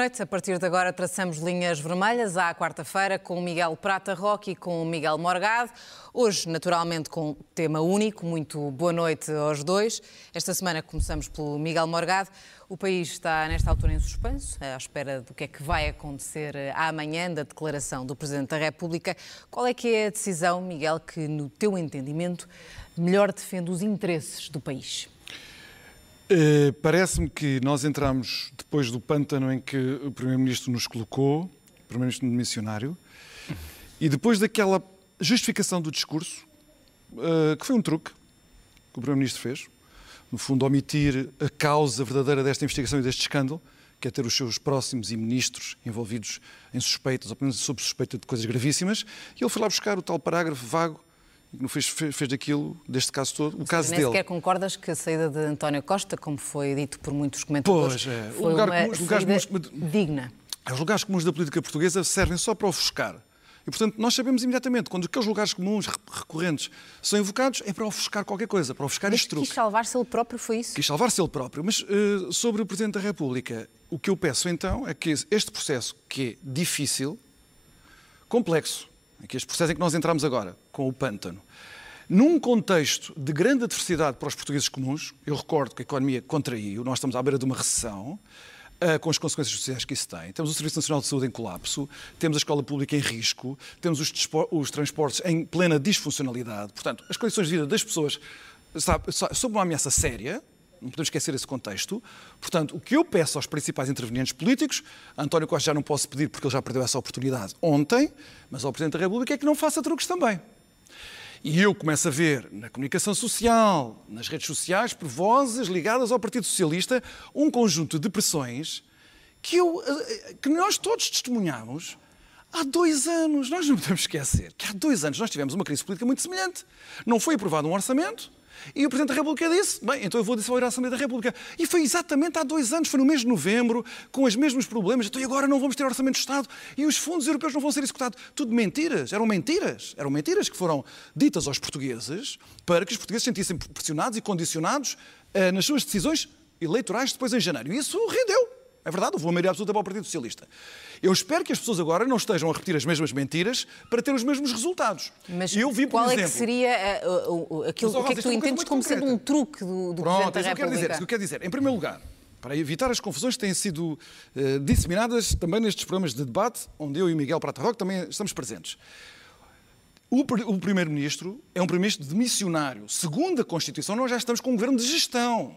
Noite. A partir de agora traçamos linhas vermelhas à quarta-feira com Miguel Prata Roque e com Miguel Morgado. Hoje, naturalmente, com tema único. Muito boa noite aos dois. Esta semana começamos pelo Miguel Morgado. O país está, nesta altura, em suspenso, à espera do que é que vai acontecer amanhã, da declaração do Presidente da República. Qual é que é a decisão, Miguel, que, no teu entendimento, melhor defende os interesses do país? Uh, Parece-me que nós entramos depois do pântano em que o Primeiro-Ministro nos colocou, Primeiro-Ministro missionário, e depois daquela justificação do discurso, uh, que foi um truque que o Primeiro-Ministro fez, no fundo, omitir a causa verdadeira desta investigação e deste escândalo, que é ter os seus próximos e ministros envolvidos em suspeitas, ou pelo menos sob suspeita de coisas gravíssimas, e ele foi lá buscar o tal parágrafo vago fez, fez, fez daquilo, deste caso todo, o caso Nem dele. sequer concordas que a saída de António Costa, como foi dito por muitos comentadores, Pois, é. Foi lugar uma os lugares saída comuns- digna? Os lugares comuns da política portuguesa servem só para ofuscar. E, portanto, nós sabemos imediatamente, quando aqueles lugares comuns re- recorrentes são invocados, é para ofuscar qualquer coisa, para ofuscar Mas este quis truque. salvar-se ele próprio, foi isso? Quis salvar-se ele próprio. Mas eh, sobre o Presidente da República, o que eu peço então é que este processo, que é difícil, complexo, que este processo em que nós entramos agora, com o pântano, num contexto de grande adversidade para os portugueses comuns, eu recordo que a economia contraiu, nós estamos à beira de uma recessão, ah, com as consequências sociais que isso tem. Temos o Serviço Nacional de Saúde em colapso, temos a escola pública em risco, temos os, os transportes em plena disfuncionalidade. Portanto, as condições de vida das pessoas sob uma ameaça séria, não podemos esquecer esse contexto. Portanto, o que eu peço aos principais intervenientes políticos, António Costa já não posso pedir porque ele já perdeu essa oportunidade ontem, mas ao Presidente da República é que não faça truques também. E eu começo a ver na comunicação social, nas redes sociais, por vozes ligadas ao Partido Socialista, um conjunto de pressões que, eu, eh, que nós todos testemunhamos há dois anos. Nós não podemos esquecer que há dois anos nós tivemos uma crise política muito semelhante. Não foi aprovado um orçamento. E o Presidente da República disse, bem, então eu vou dissolver a Assembleia da República. E foi exatamente há dois anos, foi no mês de novembro, com os mesmos problemas. Então e agora não vamos ter Orçamento de Estado e os fundos europeus não vão ser executados. Tudo mentiras, eram mentiras. Eram mentiras que foram ditas aos portugueses para que os portugueses se sentissem pressionados e condicionados eh, nas suas decisões eleitorais depois em janeiro. E isso rendeu. É verdade, houve uma maioria absoluta para o Partido Socialista. Eu espero que as pessoas agora não estejam a repetir as mesmas mentiras para ter os mesmos resultados. Mas eu vi, por qual exemplo, é que seria o- o- aquilo, Mas, que é que tu é entendes como sendo concreta. um truque do, do Pronto, Presidente da é isso que eu quero dizer. República? Que eu quero dizer. Em primeiro lugar, para evitar as confusões que têm sido eh, disseminadas também nestes programas de debate, onde eu e o Miguel Prata Roque também estamos presentes. O, o Primeiro-Ministro é um Primeiro-Ministro de missionário. Segundo a Constituição, nós já estamos com um governo de gestão.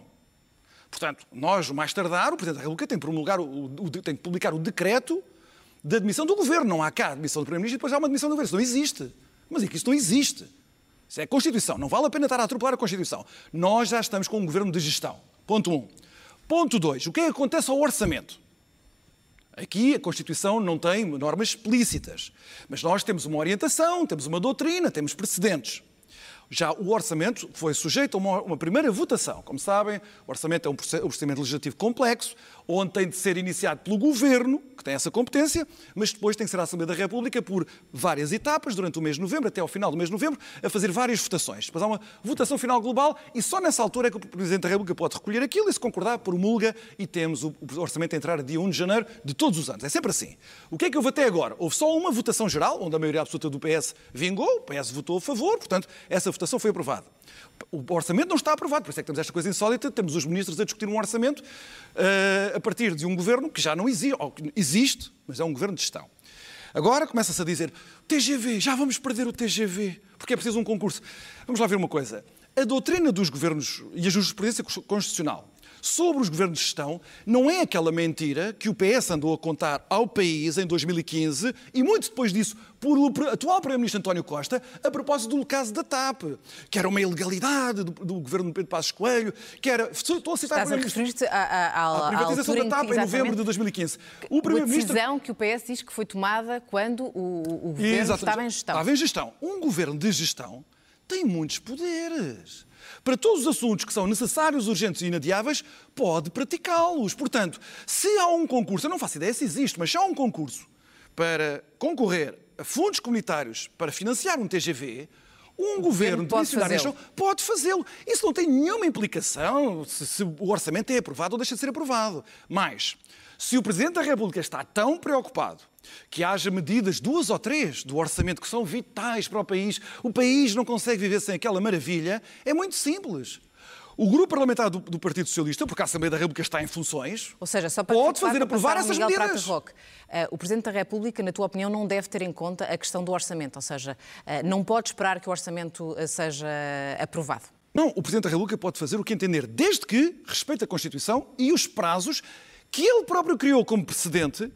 Portanto, nós, o mais tardar, o Presidente da República tem, promulgar o- o- tem que publicar o decreto de admissão do governo. Não há cá admissão do Primeiro-Ministro e depois há uma admissão do governo. Isso não existe. Mas é que isso não existe. Isso é a Constituição. Não vale a pena estar a atropelar a Constituição. Nós já estamos com um governo de gestão. Ponto 1. Um. Ponto 2. O que é que acontece ao orçamento? Aqui a Constituição não tem normas explícitas, mas nós temos uma orientação, temos uma doutrina, temos precedentes. Já o orçamento foi sujeito a uma, uma primeira votação. Como sabem, o orçamento é um proce- procedimento legislativo complexo, onde tem de ser iniciado pelo Governo, que tem essa competência, mas depois tem que ser a Assembleia da República por várias etapas, durante o mês de novembro, até ao final do mês de novembro, a fazer várias votações. Depois há uma votação final global e só nessa altura é que o Presidente da República pode recolher aquilo e, se concordar, promulga e temos o orçamento a entrar dia 1 de janeiro de todos os anos. É sempre assim. O que é que houve até agora? Houve só uma votação geral, onde a maioria absoluta do PS vingou, o PS votou a favor, portanto, essa votação foi aprovada. O orçamento não está aprovado, por isso é que temos esta coisa insólita, temos os ministros a discutir um orçamento eh, a partir de um governo que já não existe, existe, mas é um governo de gestão. Agora começa-se a dizer TGV, já vamos perder o TGV, porque é preciso um concurso. Vamos lá ver uma coisa. A doutrina dos governos e a jurisprudência constitucional sobre os governos de gestão não é aquela mentira que o PS andou a contar ao país em 2015 e muito depois disso por o atual Primeiro-Ministro António Costa a propósito do caso da TAP, que era uma ilegalidade do, do governo de Pedro Passos Coelho, que era... Estou a citar Estás o Primeiro-Ministro... A, privatização da TAP em, novembro de 2015. O Primeiro-Ministro... decisão que o PS diz que foi tomada quando o, o governo Exatamente. estava em gestão. Estava em gestão. Um governo de gestão tem muitos poderes. Para todos os assuntos que são necessários, urgentes e inadiáveis, pode praticá-los. Portanto, se há um concurso, eu não faço ideia se existe, mas se há um concurso para concorrer a fundos comunitários para financiar um TGV, um o governo de missionários pode fazê-lo. Isso não tem nenhuma implicação se, se, o orçamento é aprovado ou deixa de ser aprovado. Mas, se o Presidente da República está tão preocupado que haja medidas, duas ou três, do orçamento que são vitais para o país, o país não consegue viver sem aquela maravilha, é muito simples. O grupo parlamentar do, do, Partido Socialista, porque a Assembleia da República está em funções, Ou seja, só para pode fazer aprovar essas Miguel medidas. Roque, uh, o Presidente da República, na tua opinião, não deve ter em conta a questão do orçamento, ou seja, uh, não pode esperar que o orçamento uh, seja aprovado. Não, o Presidente da República pode fazer o que entender, desde que respeite a Constituição e os prazos que ele próprio criou como precedente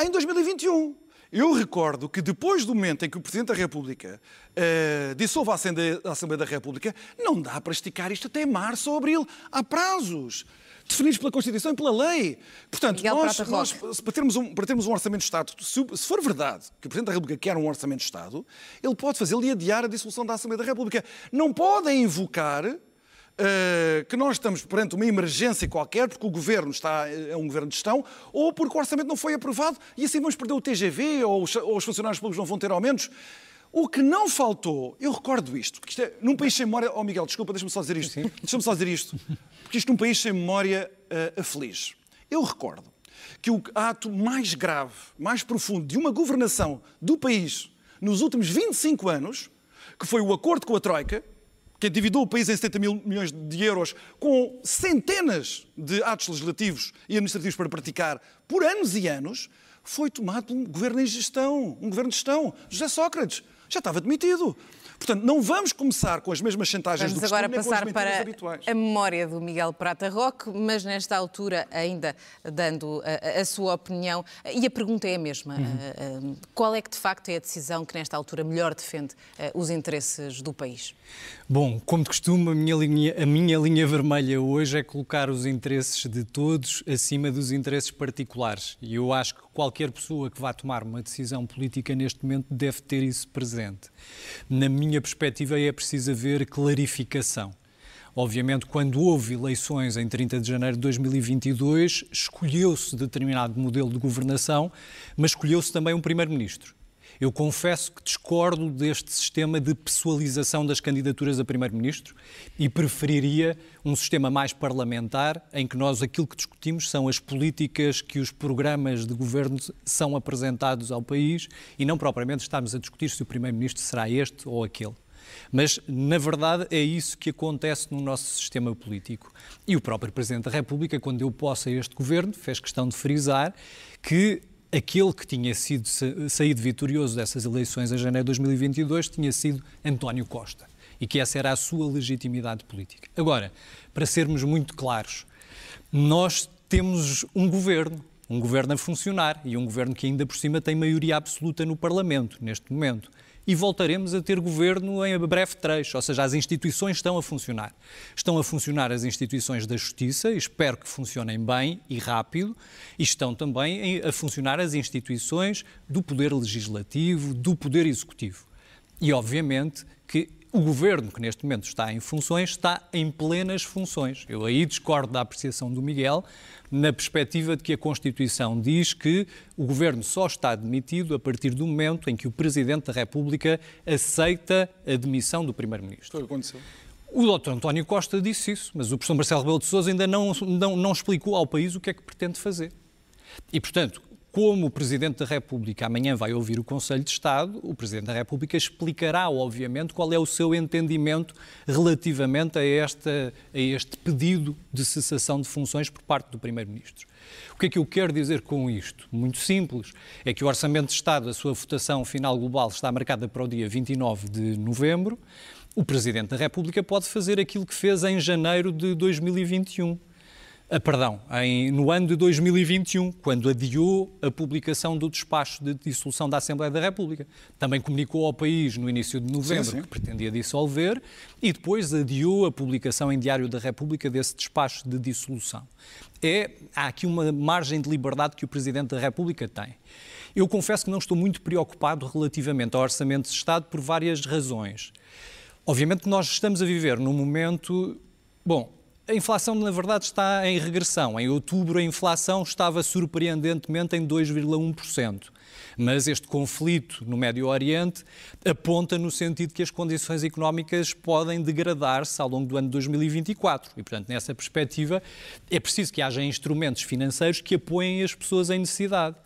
em 2021. Eu recordo que depois do momento em que o Presidente da República uh, dissolve a Assembleia, a Assembleia da República, não dá para esticar isto até março ou abril. Há prazos definidos pela Constituição e pela lei. Portanto, nós, nós, para, termos um, para termos um orçamento de Estado, se, se, for verdade que o Presidente da República quer um orçamento de Estado, ele pode fazê-lo e adiar a dissolução da Assembleia da República. Não podem invocar Uh, que nós estamos perante uma emergência qualquer, porque o governo está, é um governo de gestão, ou porque o orçamento não foi aprovado e assim vamos perder o TGV ou os, ou os funcionários públicos não vão ter aumentos. O que não faltou, eu recordo isto, porque isto é, num país sem memória. Oh, Miguel, desculpa, deixa-me só dizer isto. Deixa-me só dizer isto. Porque isto num país sem memória uh, aflige. Eu recordo que o ato mais grave, mais profundo de uma governação do país nos últimos 25 anos, que foi o acordo com a Troika, que endividou o país em 70 mil milhões de euros, com centenas de atos legislativos e administrativos para praticar por anos e anos, foi tomado por um governo em gestão, um governo de gestão. José Sócrates já estava demitido. Portanto, não vamos começar com as mesmas chantagens vamos do agora passar para habituais. a memória do Miguel Prata Roque, mas nesta altura ainda dando a, a sua opinião. E a pergunta é a mesma. Uhum. Qual é que de facto é a decisão que nesta altura melhor defende os interesses do país? Bom, como de costume, a minha, linha, a minha linha vermelha hoje é colocar os interesses de todos acima dos interesses particulares. E eu acho que qualquer pessoa que vá tomar uma decisão política neste momento deve ter isso presente. Na minha perspectiva, é preciso haver clarificação. Obviamente, quando houve eleições em 30 de janeiro de 2022, escolheu-se determinado modelo de governação, mas escolheu-se também um primeiro-ministro. Eu confesso que discordo deste sistema de pessoalização das candidaturas a primeiro-ministro e preferiria um sistema mais parlamentar em que nós aquilo que discutimos são as políticas que os programas de governo são apresentados ao país e não propriamente estamos a discutir se o primeiro-ministro será este ou aquele. Mas, na verdade, é isso que acontece no nosso sistema político. E o próprio Presidente da República, quando deu posse a este governo, fez questão de frisar que aquele que tinha sido saído vitorioso dessas eleições em janeiro de 2022 tinha sido António Costa e que essa era a sua legitimidade política. Agora, para sermos muito claros, nós temos um governo, um governo a funcionar e um governo que ainda por cima tem maioria absoluta no Parlamento neste momento e voltaremos a ter governo em breve trecho, ou seja, as instituições estão a funcionar. Estão a funcionar as instituições da justiça, espero que funcionem bem e rápido, e estão também a funcionar as instituições do poder legislativo, do poder executivo. E, obviamente, que o governo que neste momento está em funções está em plenas funções. Eu aí discordo da apreciação do Miguel, na perspectiva de que a Constituição diz que o governo só está admitido a partir do momento em que o Presidente da República aceita a demissão do Primeiro-Ministro. Foi o que aconteceu. O Dr. António Costa disse isso, mas o professor Marcelo Rebelo de Sousa ainda não, não, não explicou ao país o que é que pretende fazer. E, portanto, como o Presidente da República amanhã vai ouvir o Conselho de Estado, o Presidente da República explicará, obviamente, qual é o seu entendimento relativamente a, esta, a este pedido de cessação de funções por parte do Primeiro-Ministro. O que é que eu quero dizer com isto? Muito simples. É que o Orçamento de Estado, a sua votação final global, está marcada para o dia 29 de novembro. O Presidente da República pode fazer aquilo que fez em janeiro de 2021 Ah, perdão, em, no ano de 2021, quando adiou a publicação do despacho de dissolução da Assembleia da República. Também comunicou ao país no início de novembro sim, sim. que pretendia dissolver e depois adiou a publicação em Diário da República desse despacho de dissolução. É, há aqui uma margem de liberdade que o Presidente da República tem. Eu confesso que não estou muito preocupado relativamente ao Orçamento de Estado por várias razões. Obviamente que nós estamos a viver num momento. Bom, a inflação, na verdade, está em regressão. Em outubro, a inflação estava surpreendentemente em 2,1%. Mas este conflito no Médio Oriente aponta no sentido que as condições económicas podem degradar-se ao longo do ano de 2024. E, portanto, nessa perspectiva, é preciso que haja instrumentos financeiros que apoiem as pessoas em necessidade.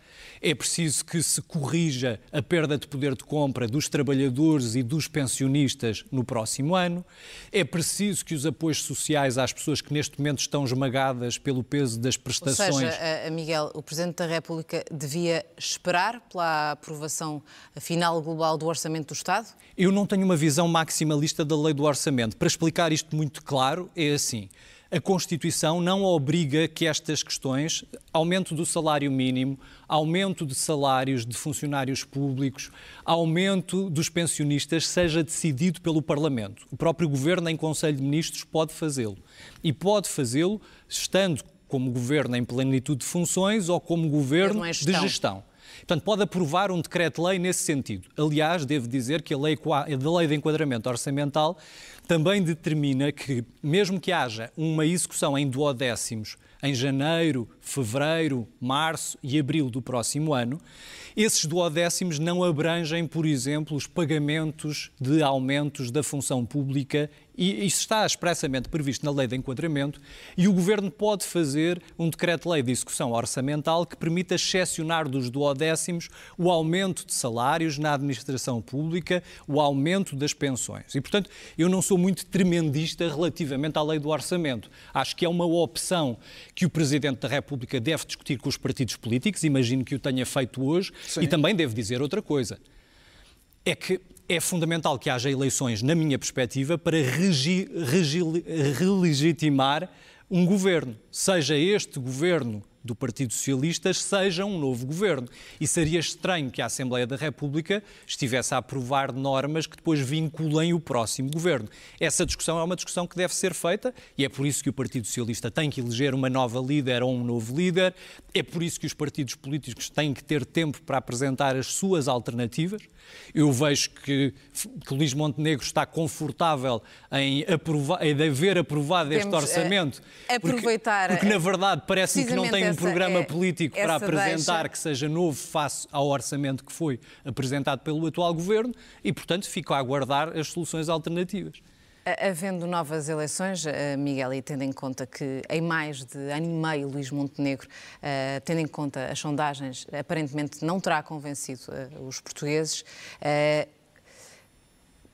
É preciso que se corrija a perda de poder de compra dos trabalhadores e dos pensionistas no próximo ano. É preciso que os apoios sociais às pessoas que neste momento estão esmagadas pelo peso das prestações. Ou seja, Miguel, o Presidente da República devia esperar pela aprovação final global do Orçamento do Estado? Eu não tenho uma visão maximalista da lei do orçamento. Para explicar isto muito claro, é assim a Constituição não obriga que estas questões, aumento do salário mínimo, aumento de salários de funcionários públicos, aumento dos pensionistas, seja decidido pelo Parlamento. O próprio Governo, em Conselho de Ministros, pode fazê-lo. E pode fazê-lo estando como Governo em plenitude de funções ou como Governo é de gestão. Portanto, pode aprovar um decreto-lei nesse sentido. Aliás, devo dizer que a lei, a lei de enquadramento orçamental também determina que, mesmo que haja uma execução em duodécimos em janeiro, fevereiro, março e abril do próximo ano, esses duodécimos não abrangem, por exemplo, os pagamentos de aumentos da função pública e isso está expressamente previsto na lei de enquadramento e o Governo pode fazer um decreto-lei de execução orçamental que permita excepcionar dos duodécimos o aumento de salários na administração pública, o aumento das pensões. E, portanto, eu não sou muito tremendista relativamente à lei do orçamento. Acho que é uma opção que o Presidente da República deve discutir com os partidos políticos, imagino que o tenha feito hoje, Sim. e também deve dizer outra coisa. É que é fundamental que haja eleições, na minha perspectiva, para regi, regi, relegitimar um governo, seja este governo do Partido Socialista seja um novo governo. E seria estranho que a Assembleia da República estivesse a aprovar normas que depois vinculem o próximo governo. Essa discussão é uma discussão que deve ser feita e é por isso que o Partido Socialista tem que eleger uma nova líder ou um novo líder, é por isso que os partidos políticos têm que ter tempo para apresentar as suas alternativas. Eu vejo que, que Luís Montenegro está confortável em, aprovar, em haver aprovado Temos este orçamento. aproveitar. Porque, porque na verdade parece-me que não tem um programa é, político para apresentar deixa... que seja novo face ao orçamento que foi apresentado pelo atual governo e, portanto, fico a aguardar as soluções alternativas. Havendo novas eleições, eh, Miguel, e tendo em conta que em mais de ano e meio Luís Montenegro, eh, tendo em conta as sondagens, aparentemente não terá convencido eh, os portugueses,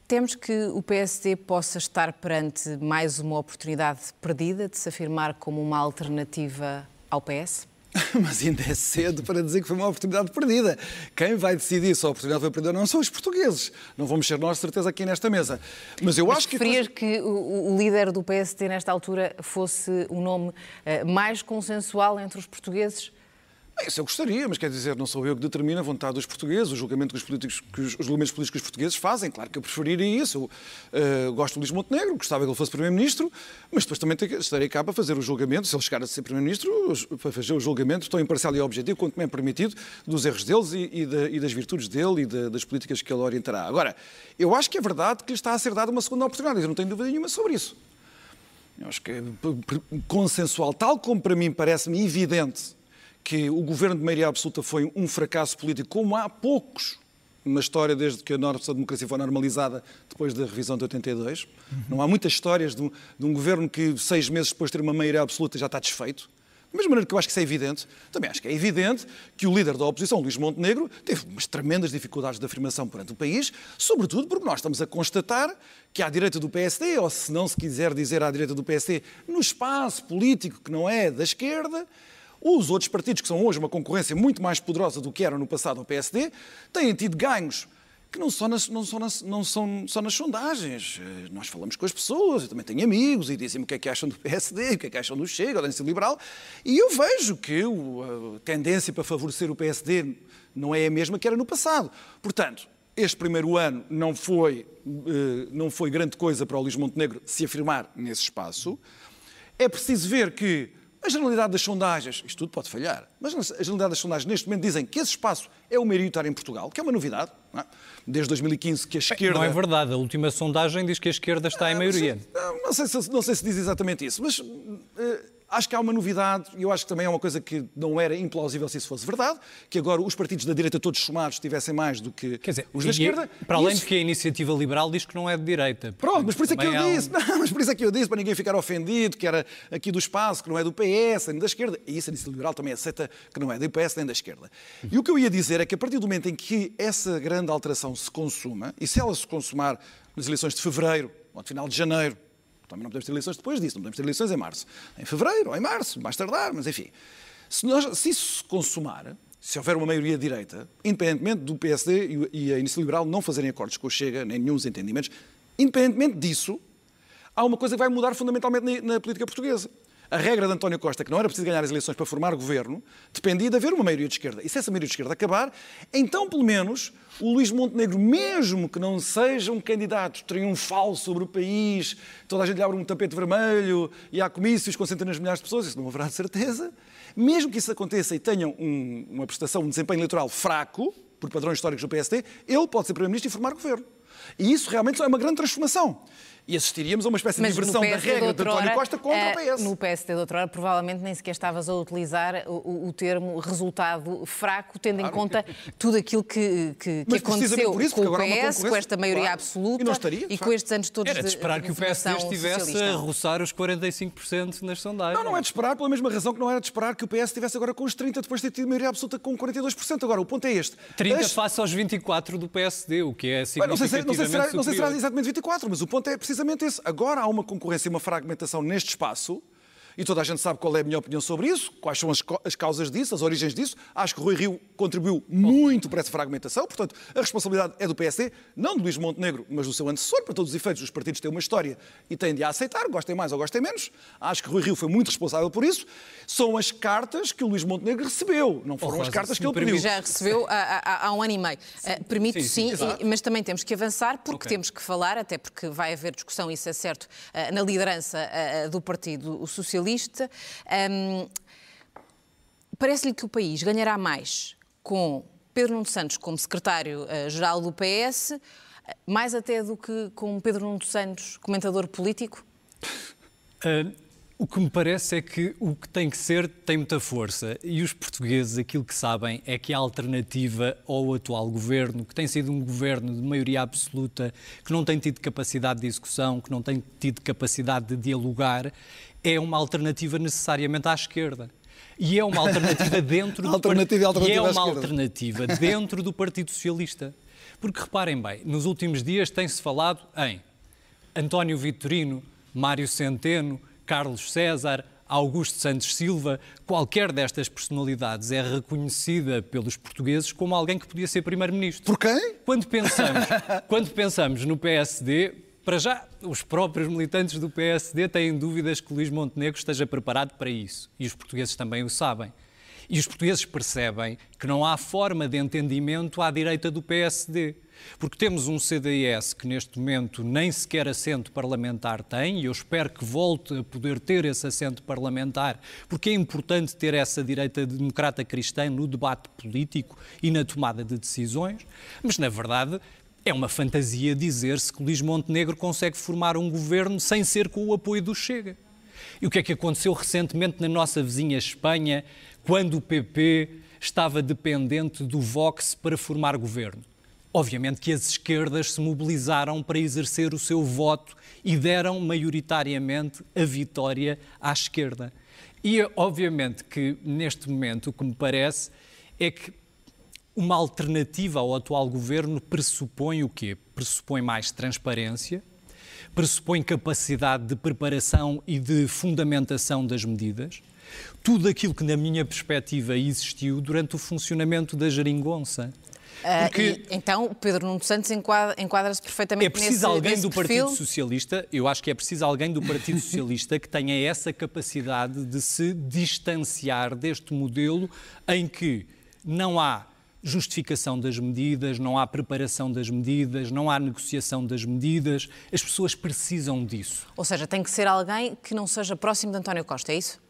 temos que o PSD possa estar perante mais uma oportunidade perdida de se afirmar como uma alternativa ao PS? Mas ainda é cedo para dizer que foi uma oportunidade perdida. Quem vai decidir se a oportunidade foi perdida ou não são os portugueses. Não vamos ser nós, certeza, aqui nesta mesa. Mas eu Mas acho que. Preferias que o, o, líder do PSD, nesta altura, fosse o nome uh, mais consensual entre os portugueses? Isso eu gostaria, mas quer dizer, não sou eu que determino a vontade dos portugueses, o julgamento que os, políticos, que os, os julgamentos políticos portugueses fazem. Claro que eu preferiria isso. Eu uh, gosto do Luís Montenegro, gostava que ele fosse Primeiro-Ministro, mas depois também estarei cá para fazer o julgamento, se ele chegar a ser Primeiro-Ministro, para fazer o julgamento tão imparcial e objetivo quanto me é permitido dos erros deles e, e, e das virtudes dele e das políticas que ele orientará. Agora, eu acho que é verdade que lhe está a ser dada uma segunda oportunidade, eu não tenho dúvida nenhuma sobre isso. Eu acho que é consensual, tal como para mim parece-me evidente que o governo de maioria absoluta foi um fracasso político, como há poucos na história desde que a nossa democracia foi normalizada depois da revisão de 82. Uhum. Não há muitas histórias de um, de um, governo que seis meses depois de ter uma maioria absoluta já está desfeito. Da mesma maneira que eu acho que isso é evidente, também acho que é evidente que o líder da oposição, Luís Montenegro, teve umas tremendas dificuldades de afirmação perante o país, sobretudo porque nós estamos a constatar que à direita do PSD, ou se não se quiser dizer à direita do PSD, no espaço político que não é da esquerda, os outros partidos, que são hoje uma concorrência muito mais poderosa do que eram no passado ao PSD, têm tido ganhos que não, só nas, não, só nas, não são só nas sondagens. Eh, nós falamos com as pessoas, eu também tenho amigos, e dizem-me o que é que acham do PSD, o que é que acham do Chega, da Aliança Liberal, e eu vejo que a tendência para favorecer o PSD não é a mesma que era no passado. Portanto, este primeiro ano não foi, eh, não foi grande coisa para o Luís Montenegro se afirmar nesse espaço. É preciso ver que a generalidade das sondagens, isto tudo pode falhar, mas a generalidade das sondagens neste momento dizem que esse espaço é o maioritário em Portugal, que é uma novidade. É? Desde 2015 que a esquerda... Não é verdade, a última sondagem diz que a esquerda está em maioria. Não, não, sei, se, não sei se diz exatamente isso, mas... Uh, Acho que há uma novidade, e eu acho que também é uma coisa que não era implausível se isso fosse verdade, que agora os partidos da direita todos somados tivessem mais do que dizer, os da esquerda. Para além isso... de que a iniciativa liberal diz que não é de direita. Pronto, mas por isso é que eu um... disse, não, mas por isso é que eu disse, para ninguém ficar ofendido, que era aqui do espaço, que não é do PS, nem da esquerda. E isso a iniciativa liberal também aceita que não é do PS nem da esquerda. E o que eu ia dizer é que a partir do momento em que essa grande alteração se consuma, e se ela se consumar nas eleições de fevereiro, ou de final de janeiro, também não podemos ter eleições depois disso, não podemos ter eleições em março. Em fevereiro ou em março, mais tardar, mas enfim. Se, nós, se isso se consumar, se houver uma maioria direita, independentemente do PSD e a Iniciativa Liberal não fazerem acordos com o Chega, nem nenhum entendimentos, independentemente disso, há uma coisa que vai mudar fundamentalmente na, na política portuguesa. A regra de António Costa, que não era preciso ganhar as eleições para formar governo, dependia de haver uma maioria de esquerda. E se essa maioria de esquerda acabar, então, pelo menos, o Luís Montenegro, mesmo que não seja um candidato triunfal sobre o país, toda a gente lhe abre um tapete vermelho e há comícios com centenas de milhares de pessoas, isso não haverá de certeza, mesmo que isso aconteça e tenham um, uma prestação, um desempenho eleitoral fraco, por padrões históricos do PSD, ele pode ser Primeiro-Ministro e formar governo. E isso realmente é uma grande transformação e assistiríamos a uma espécie de inversão da regra de António Costa contra o PS. Eh, no PSD de outrora, provavelmente nem sequer estavas a utilizar o, o termo resultado fraco, tendo claro. em conta tudo aquilo que, que, que aconteceu isso, com o PS, com esta maioria claro. absoluta e, estaria, e com estes anos todos Era de esperar que o PSD estivesse socialista. a roçar os 45% nas sondagens. Não, não é de esperar, pela mesma razão que não era de esperar que o PS estivesse agora com os 30% depois de ter tido maioria absoluta com 42%. Agora, o ponto é este. 30% As... face aos 24% do PSD, o que é significativamente não sei, se, não sei se será, não sei se será exatamente 24%, mas o ponto é precisamente. Agora Agora há uma concorrência e uma fragmentação neste espaço e toda a gente sabe qual é a minha opinião sobre isso, quais são as, as causas disso, as origens disso. Acho que o Rui Rio contribuiu muito para essa fragmentação, portanto, a responsabilidade é do PSD, não do Luís Montenegro, mas do seu antecessor. Para todos os efeitos, os partidos têm uma história e têm de a aceitar, gostem mais ou gostem menos. Acho que o Rui Rio foi muito responsável por isso. São as cartas que o Luís Montenegro recebeu, não foram oh, as cartas que ele pediu. Já recebeu há, há, há, um ano e meio. Uh, permito sim, sim, sim e, mas também temos que avançar, porque okay. temos que falar, até porque vai haver discussão, isso é certo, uh, na liderança uh, do Partido Socialista. Um, Parece-lhe que o país ganhará mais com Pedro Nuno Santos como secretário-geral do PS, mais até do que com Pedro Nuno Santos, comentador político? Uh, o que me parece é que o que tem que ser tem muita força e os portugueses aquilo que sabem é que a alternativa ao atual governo, que tem sido um governo de maioria absoluta, que não tem tido capacidade de execução, que não tem tido capacidade de dialogar, é uma alternativa necessariamente à esquerda. E é uma alternativa dentro do alternativa, alternativa e é uma alternativa dentro do Partido Socialista. Porque reparem bem, nos últimos dias tem-se falado em António Vitorino, Mário Centeno, Carlos César, Augusto Santos Silva, qualquer destas personalidades é reconhecida pelos portugueses como alguém que podia ser primeiro-ministro. Por quem? Quando pensamos, quando pensamos no PSD, para já, os próprios militantes do PSD têm dúvidas que Luís Montenegro esteja preparado para isso. E os portugueses também o sabem. E os portugueses percebem que não há forma de entendimento à direita do PSD. Porque temos um CDS que neste momento nem sequer assento parlamentar tem, e eu espero que volte a poder ter esse assento parlamentar, porque é importante ter essa direita democrata cristã no debate político e na tomada de decisões, mas na verdade é uma fantasia dizer-se que Luís Montenegro consegue formar um governo sem ser com o apoio do Chega. E o que é que aconteceu recentemente na nossa vizinha Espanha, quando o PP estava dependente do Vox para formar governo? Obviamente que as esquerdas se mobilizaram para exercer o seu voto e deram maioritariamente a vitória à esquerda. E obviamente que neste momento o que me parece é que uma alternativa ao atual governo pressupõe o quê? Pressupõe mais transparência, pressupõe capacidade de preparação e de fundamentação das medidas. Tudo aquilo que, na minha perspectiva, existiu durante o funcionamento da geringonça. Porque... Uh, então, Pedro Nuno Santos enquadra-se enquadra perfeitamente É preciso nesse, alguém nesse do perfil? Partido Socialista, eu acho que é preciso alguém do Partido Socialista que tenha essa capacidade de se distanciar deste modelo em que não há justificação das medidas, não há preparação das medidas, não há negociação das medidas. As pessoas precisam disso. Ou seja, tem que ser alguém que não seja próximo de António Costa, é isso?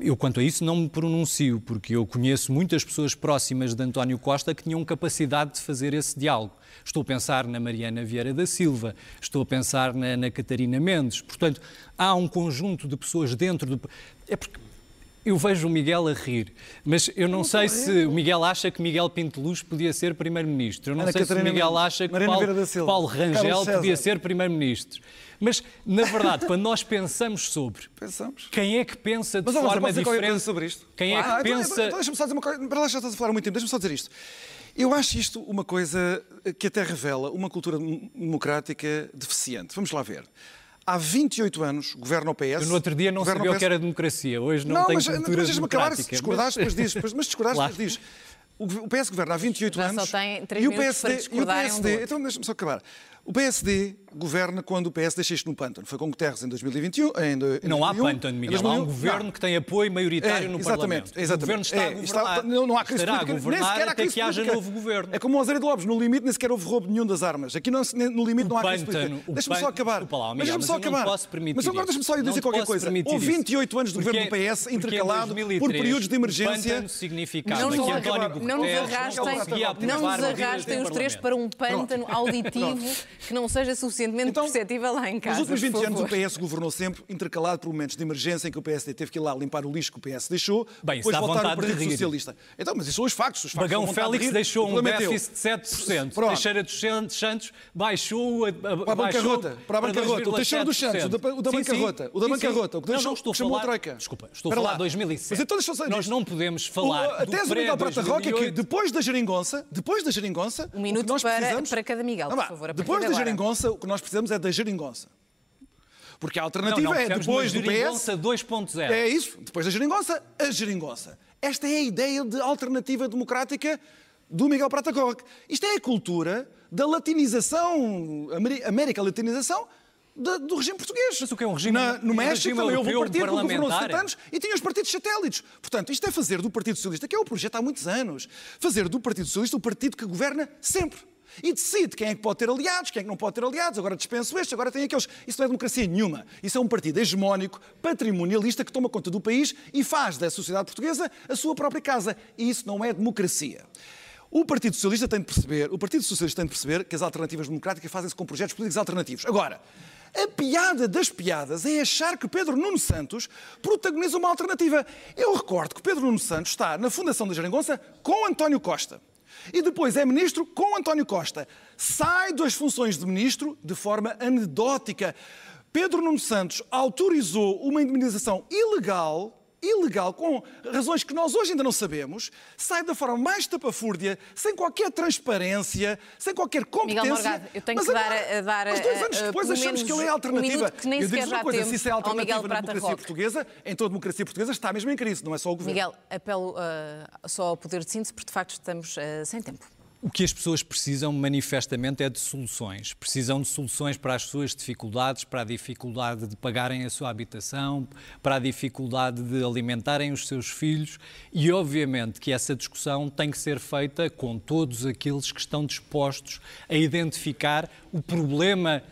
Eu, quanto a isso, não me pronuncio, porque eu conheço muitas pessoas próximas de António Costa que tinham capacidade de fazer esse diálogo. Estou a pensar na Mariana Vieira da Silva, estou a pensar na, na Catarina Mendes. Portanto, há um conjunto de pessoas dentro do. É porque eu vejo o Miguel a rir, mas eu não, não sei se o Miguel acha que Miguel Pinteluz podia ser Primeiro-Ministro. Eu não Ana sei Catarina se o Miguel acha que Paulo, Paulo Rangel podia ser Primeiro-Ministro. Mas, na verdade, quando nós pensamos sobre Pensamos. quem é que pensa de Mas forma qualquer diferente sobre isto? Quem é que Ah, então- pensa. Então, deixa-me só dizer uma coisa. Para lá já estás a falar há muito tempo, deixa-me só dizer isto. Eu acho isto uma coisa que até revela uma cultura democrática deficiente. Vamos lá ver. Há 28 anos governa o PS. Eu no outro dia não sabia o que era democracia. Hoje não, Não, tenho mas, cultura mas acabar. Se democrática. discordares, depois dizes. Depois- Mas discordares, Claro. depois dizes. O o PS governa há 28 Já só anos. tem três e o PSD, e o um do PSD outro. então deixa-me só acabar. O PSD governa quando o PS deixa isto no pântano. Foi com Guterres em 2021. Em, do- em Não há 2001, pântano, em Miguel. Há 2001. um governo Não. que tem apoio maioritário É, no exatamente, Parlamento. exatamente. O governo está a É, governar. está- não, não há crise Estará política, a nem sequer há crise que haja política. novo governo. É como o de Lopes, no limite nem sequer houve roubo nenhum das armas. Aqui não, no limite não há crise pântano, política. o Deixa-me só acabar. Lá, mas Miguel, deixa-me mas só eu não acabar. mas agora deixa-me só Não dizer qualquer coisa. Houve isso. 28 anos de governo do PS em intercalado por 2003, períodos de o emergência. pântano significava Não que nos, Não Guterres não nos arrastem, não nos arrastem os três para um pântano auditivo que não seja suficientemente Então, perceptível lá em casa. Nos últimos 20 por anos o. PS governou sempre intercalado por momentos de emergência em que o PSD teve que ir lá limpar o lixo que o PS deixou, Bem, depois voltar vontade ao Partido de. Socialista. Então, mas isso são os factos. Os factos Bagão de Félix rir. deixou O um é déficit de 7%. Pronto. Teixeira dos Santos baixou a, a, Para a baixou bancarrota, para a bancarrota. O Teixeira dos Santos, o da, o da Sim, sim. bancarrota, o da Sim, sim. bancarrota, o que Não, deixou, não, estou a chamou falar, a Troika. Desculpa, estou a falar lá. de 2007. Mas então deixa Nós não podemos O- falar a do do Miguel Prata Roca é que pré-2008. depois da geringonça, depois da geringonça, Um minuto nós para- precisamos... para cada Miguel, Não, por favor, Depois de da geringonça, o que nós precisamos é da geringonça. Porque a alternativa Não, não, é depois de do PS... geringonça 2.0. É isso. Depois da geringonça, a geringonça. Esta é a ideia de alternativa democrática do Miguel Prata. Isto é a cultura da latinização, América latinização da- do regime português. Mas o que é um regime- Na- no México também houve um partido que governou parlamentar? 70 anos e tinha os partidos satélites. Portanto, isto é fazer do Partido Socialista, que é o projeto há muitos anos, fazer do Partido Socialista o partido que governa sempre. E decide quem é que pode ter aliados, quem é que não pode ter aliados, agora dispenso estes, agora tem aqueles. Isso não é democracia nenhuma. Isso é um partido hegemónico, patrimonialista, que toma conta do país e faz da sociedade portuguesa a sua própria casa. E isso não é democracia. O Partido Socialista tem de perceber, o Partido Socialista tem de perceber que as alternativas democráticas fazem-se com projetos políticos alternativos. Agora, a piada das piadas é achar que Pedro Nuno Santos protagoniza uma alternativa. Eu recordo que Pedro Nuno Santos está na Fundação da Jeringonça com António Costa. E depois é ministro com António Costa. Sai das funções de ministro de forma anedótica. Pedro Nuno Santos autorizou uma indemnização ilegal ilegal, com razões que nós hoje ainda não sabemos, sai da forma mais tapafúrdia, sem qualquer transparência, sem qualquer competência. Morgado, eu tenho Mas que dar agora, a- a dar, Mas dois anos depois pelo achamos que ele é um alternativa. nem eu digo uma coisa, se isso é Miguel alternativa na democracia Roque. portuguesa, em toda a democracia portuguesa está mesmo em crise, não é só o governo. Miguel, apelo uh, só ao poder de síntese, porque de facto estamos uh, sem tempo. O que as pessoas precisam manifestamente é de soluções. Precisam de soluções para as suas dificuldades, para a dificuldade de pagarem a sua habitação, para a dificuldade de alimentarem os seus filhos e, obviamente, que essa discussão tem que ser feita com todos aqueles que estão dispostos a identificar o problema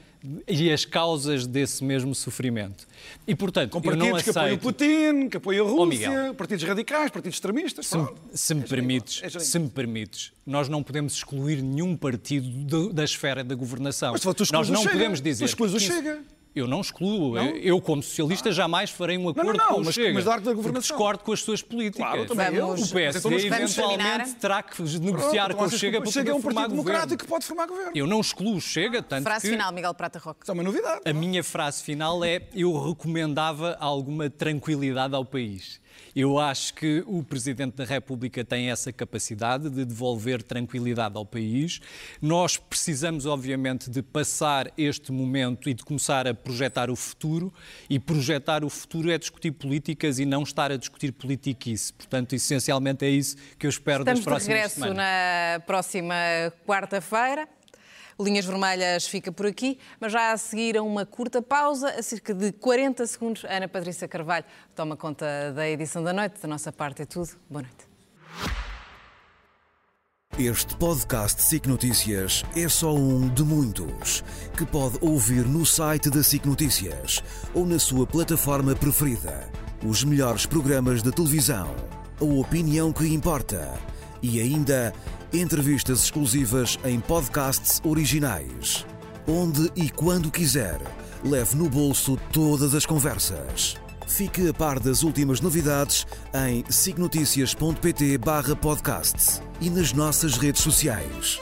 e as causas desse mesmo sofrimento. E, portanto, Com eu não partidos que apoiam o aceito... Putin, que apoiam a Oh, Rússia, Miguel. partidos radicais, partidos extremistas. Se, se me É permites, é se me permites, nós não podemos excluir nenhum partido do- da esfera da governação. Mas tu nós não Chega. podemos Tu dizer. excluís o Chega. Eu não excluo. Eu, como socialista, jamais farei um acordo não, com o mas- Chega. mas da da governação. discordo com as suas políticas. Claro, também. Vamos- O PSD então eventualmente terminar. terá que negociar Pronto, com o Chega o para Chega é poder um formar partido governo. democrático que pode formar governo. Eu não excluo o Chega, tanto Frase que... final, Miguel Prata Roque. Isso é uma novidade. A minha frase final é: eu recomendava alguma tranquilidade ao país. Eu acho que o Presidente da República tem essa capacidade de devolver tranquilidade ao país. Nós precisamos, obviamente, de passar este momento e de começar a projetar o futuro. E projetar o futuro é discutir políticas e não estar a discutir politiquice. Portanto, essencialmente é isso que eu espero Estamos das próximas semanas. Estamos de regresso na próxima quarta-feira. Linhas Vermelhas fica por aqui, mas já a seguir a uma curta pausa, a cerca de 40 segundos, Ana Patrícia Carvalho toma conta da edição da noite. Da nossa parte é tudo. Boa noite. Este podcast SIC Notícias é só um de muitos que pode ouvir no site da SIC Notícias ou na sua plataforma preferida. Os melhores programas de televisão, a opinião que importa e ainda entrevistas exclusivas em podcasts originais. Onde e quando quiser, leve no bolso todas as conversas. Fique a par das últimas novidades em signoticias.pt/podcasts e nas nossas redes sociais.